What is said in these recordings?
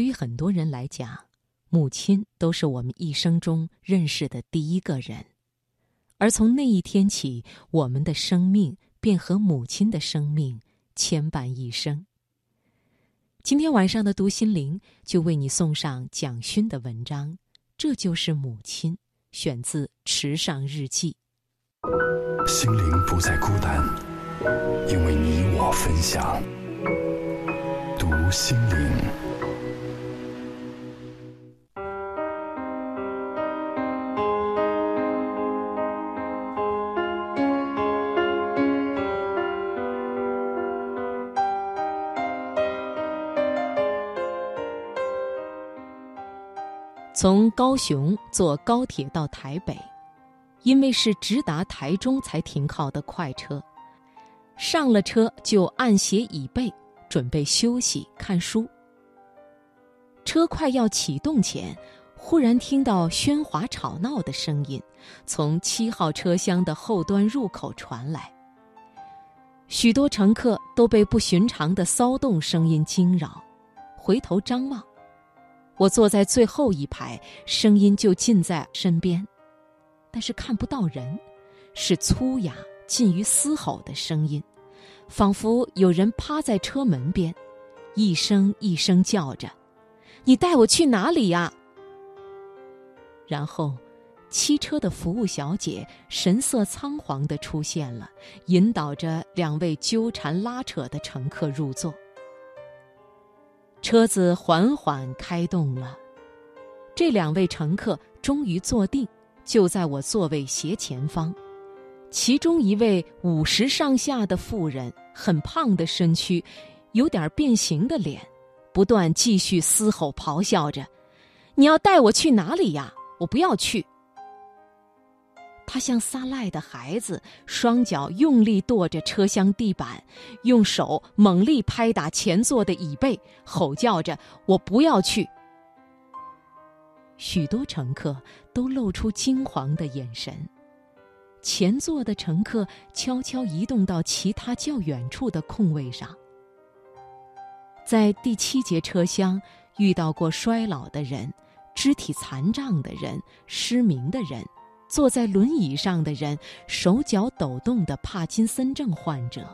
对于很多人来讲，母亲都是我们一生中认识的第一个人，而从那一天起，我们的生命便和母亲的生命牵绊一生。今天晚上的读心灵就为你送上蒋勋的文章，这就是母亲，选自《池上日记》。心灵不再孤单，因为你我分享。读心灵。从高雄坐高铁到台北，因为是直达台中才停靠的快车，上了车就按斜椅背，准备休息看书。车快要启动前，忽然听到喧哗吵闹的声音从七号车厢的后端入口传来，许多乘客都被不寻常的骚动声音惊扰，回头张望。我坐在最后一排，声音就近在身边，但是看不到人，是粗哑近于嘶吼的声音，仿佛有人趴在车门边，一声一声叫着：“你带我去哪里呀？”然后，汽车的服务小姐神色仓皇的出现了，引导着两位纠缠拉扯的乘客入座。车子缓缓开动了，这两位乘客终于坐定，就在我座位斜前方。其中一位五十上下的妇人，很胖的身躯，有点变形的脸，不断继续嘶吼咆哮着：“你要带我去哪里呀？我不要去！”他像撒赖的孩子，双脚用力跺着车厢地板，用手猛力拍打前座的椅背，吼叫着：“我不要去！”许多乘客都露出惊惶的眼神。前座的乘客悄悄移动到其他较远处的空位上。在第七节车厢遇到过衰老的人、肢体残障的人、失明的人。坐在轮椅上的人，手脚抖动的帕金森症患者，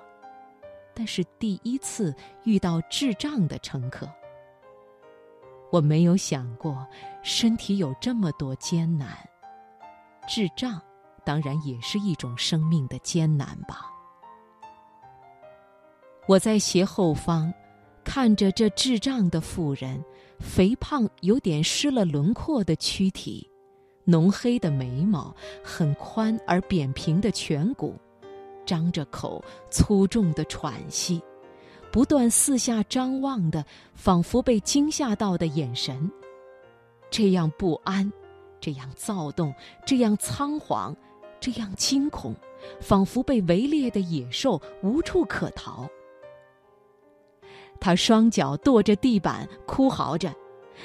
但是第一次遇到智障的乘客，我没有想过身体有这么多艰难。智障，当然也是一种生命的艰难吧。我在斜后方，看着这智障的妇人，肥胖、有点失了轮廓的躯体。浓黑的眉毛，很宽而扁平的颧骨，张着口，粗重的喘息，不断四下张望的，仿佛被惊吓到的眼神，这样不安，这样躁动，这样仓皇，这样惊恐，仿佛被围猎的野兽，无处可逃。他双脚跺着地板，哭嚎着：“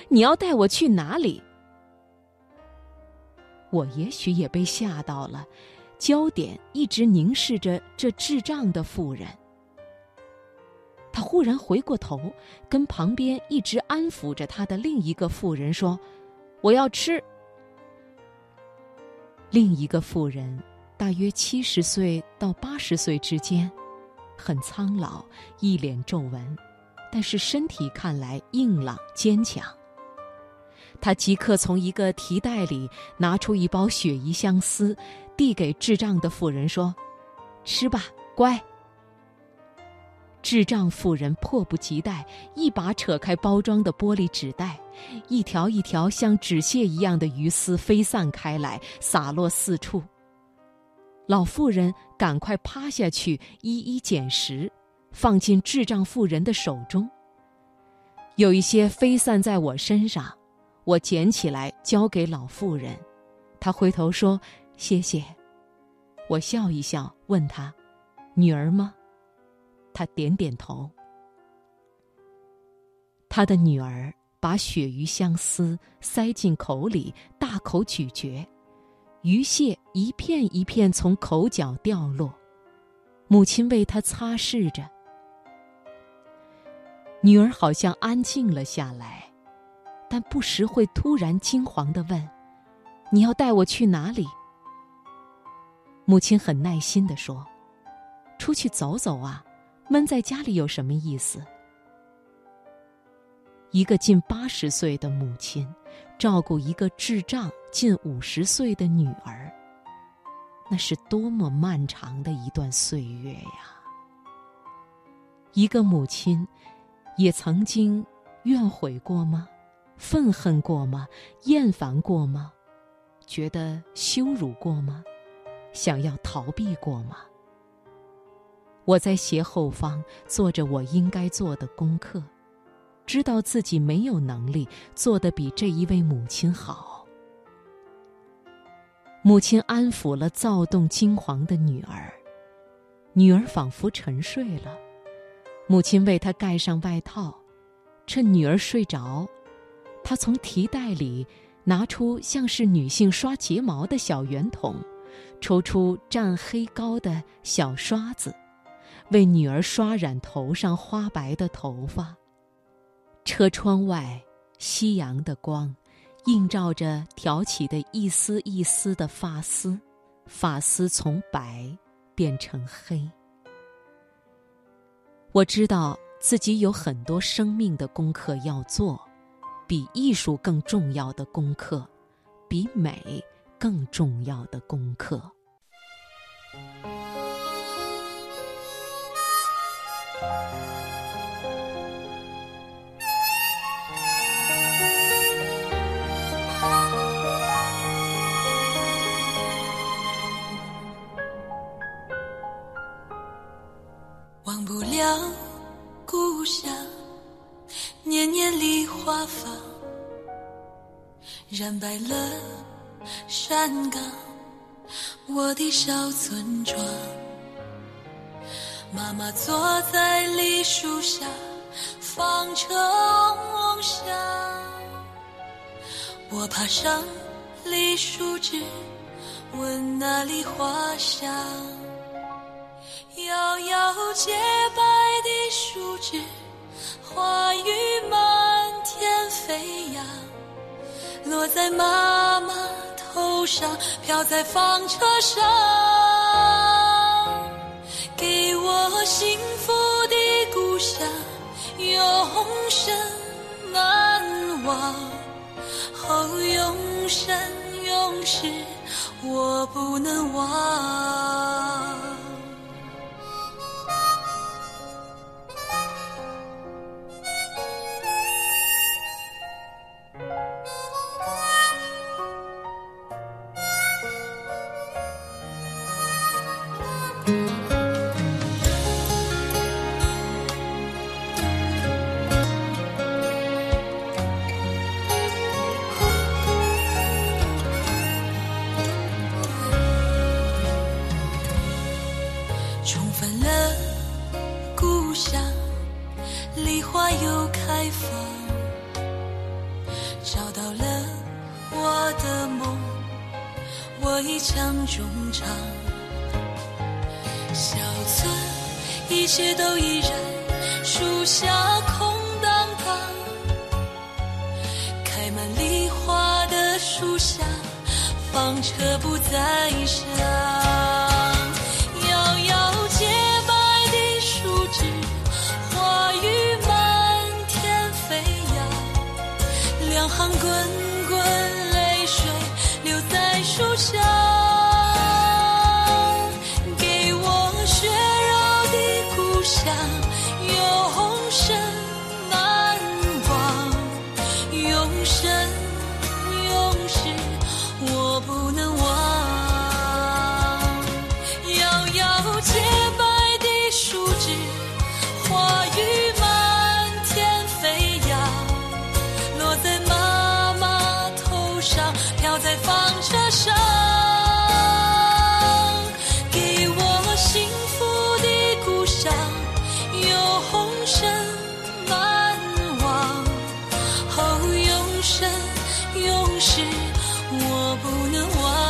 你要带我去哪里？”我也许也被吓到了，焦点一直凝视着这智障的妇人。他忽然回过头，跟旁边一直安抚着他的另一个妇人说：“我要吃。”另一个妇人大约七十岁到八十岁之间，很苍老，一脸皱纹，但是身体看来硬朗坚强。他即刻从一个提袋里拿出一包雪衣相思，递给智障的妇人说：“吃吧，乖。”智障妇人迫不及待，一把扯开包装的玻璃纸袋，一条一条像纸屑一样的鱼丝飞散开来，洒落四处。老妇人赶快趴下去，一一捡拾，放进智障妇人的手中。有一些飞散在我身上。我捡起来交给老妇人，她回头说：“谢谢。”我笑一笑，问她：“女儿吗？”她点点头。她的女儿把鳕鱼相思塞进口里，大口咀嚼，鱼屑一片一片从口角掉落。母亲为她擦拭着。女儿好像安静了下来。但不时会突然惊惶的问：“你要带我去哪里？”母亲很耐心的说：“出去走走啊，闷在家里有什么意思？”一个近八十岁的母亲，照顾一个智障近五十岁的女儿，那是多么漫长的一段岁月呀！一个母亲，也曾经怨悔过吗？愤恨过吗？厌烦过吗？觉得羞辱过吗？想要逃避过吗？我在斜后方做着我应该做的功课，知道自己没有能力做得比这一位母亲好。母亲安抚了躁动惊惶的女儿，女儿仿佛沉睡了。母亲为她盖上外套，趁女儿睡着。他从提袋里拿出像是女性刷睫毛的小圆筒，抽出蘸黑膏的小刷子，为女儿刷染头上花白的头发。车窗外，夕阳的光映照着挑起的一丝一丝的发丝，发丝从白变成黑。我知道自己有很多生命的功课要做。比艺术更重要的功课，比美更重要的功课。染白了山岗，我的小村庄。妈妈坐在梨树下，纺车梦想。我爬上梨树枝，闻那梨花香，遥遥见落在妈妈头上，飘在纺车上，给我幸福的故乡，永生难忘。哦，永生永世，我不能忘。重返了故乡梨花又开放找到了我的梦我一腔衷肠小村一切都依然，树下空荡荡，开满梨花的树下，纺车不再响。花雨漫天飞扬，落在妈妈头上，飘在纺车上，给我幸福的故乡，有红尘满望，哦，永生永世，我不能忘。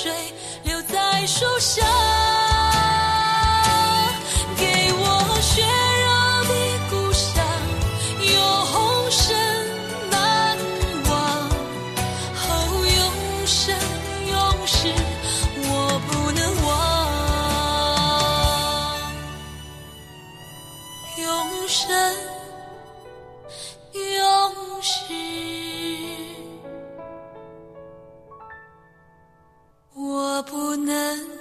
水留在树下，给我血肉的故乡，永生难忘。哦，永生永世，我不能忘。永生永世。我不能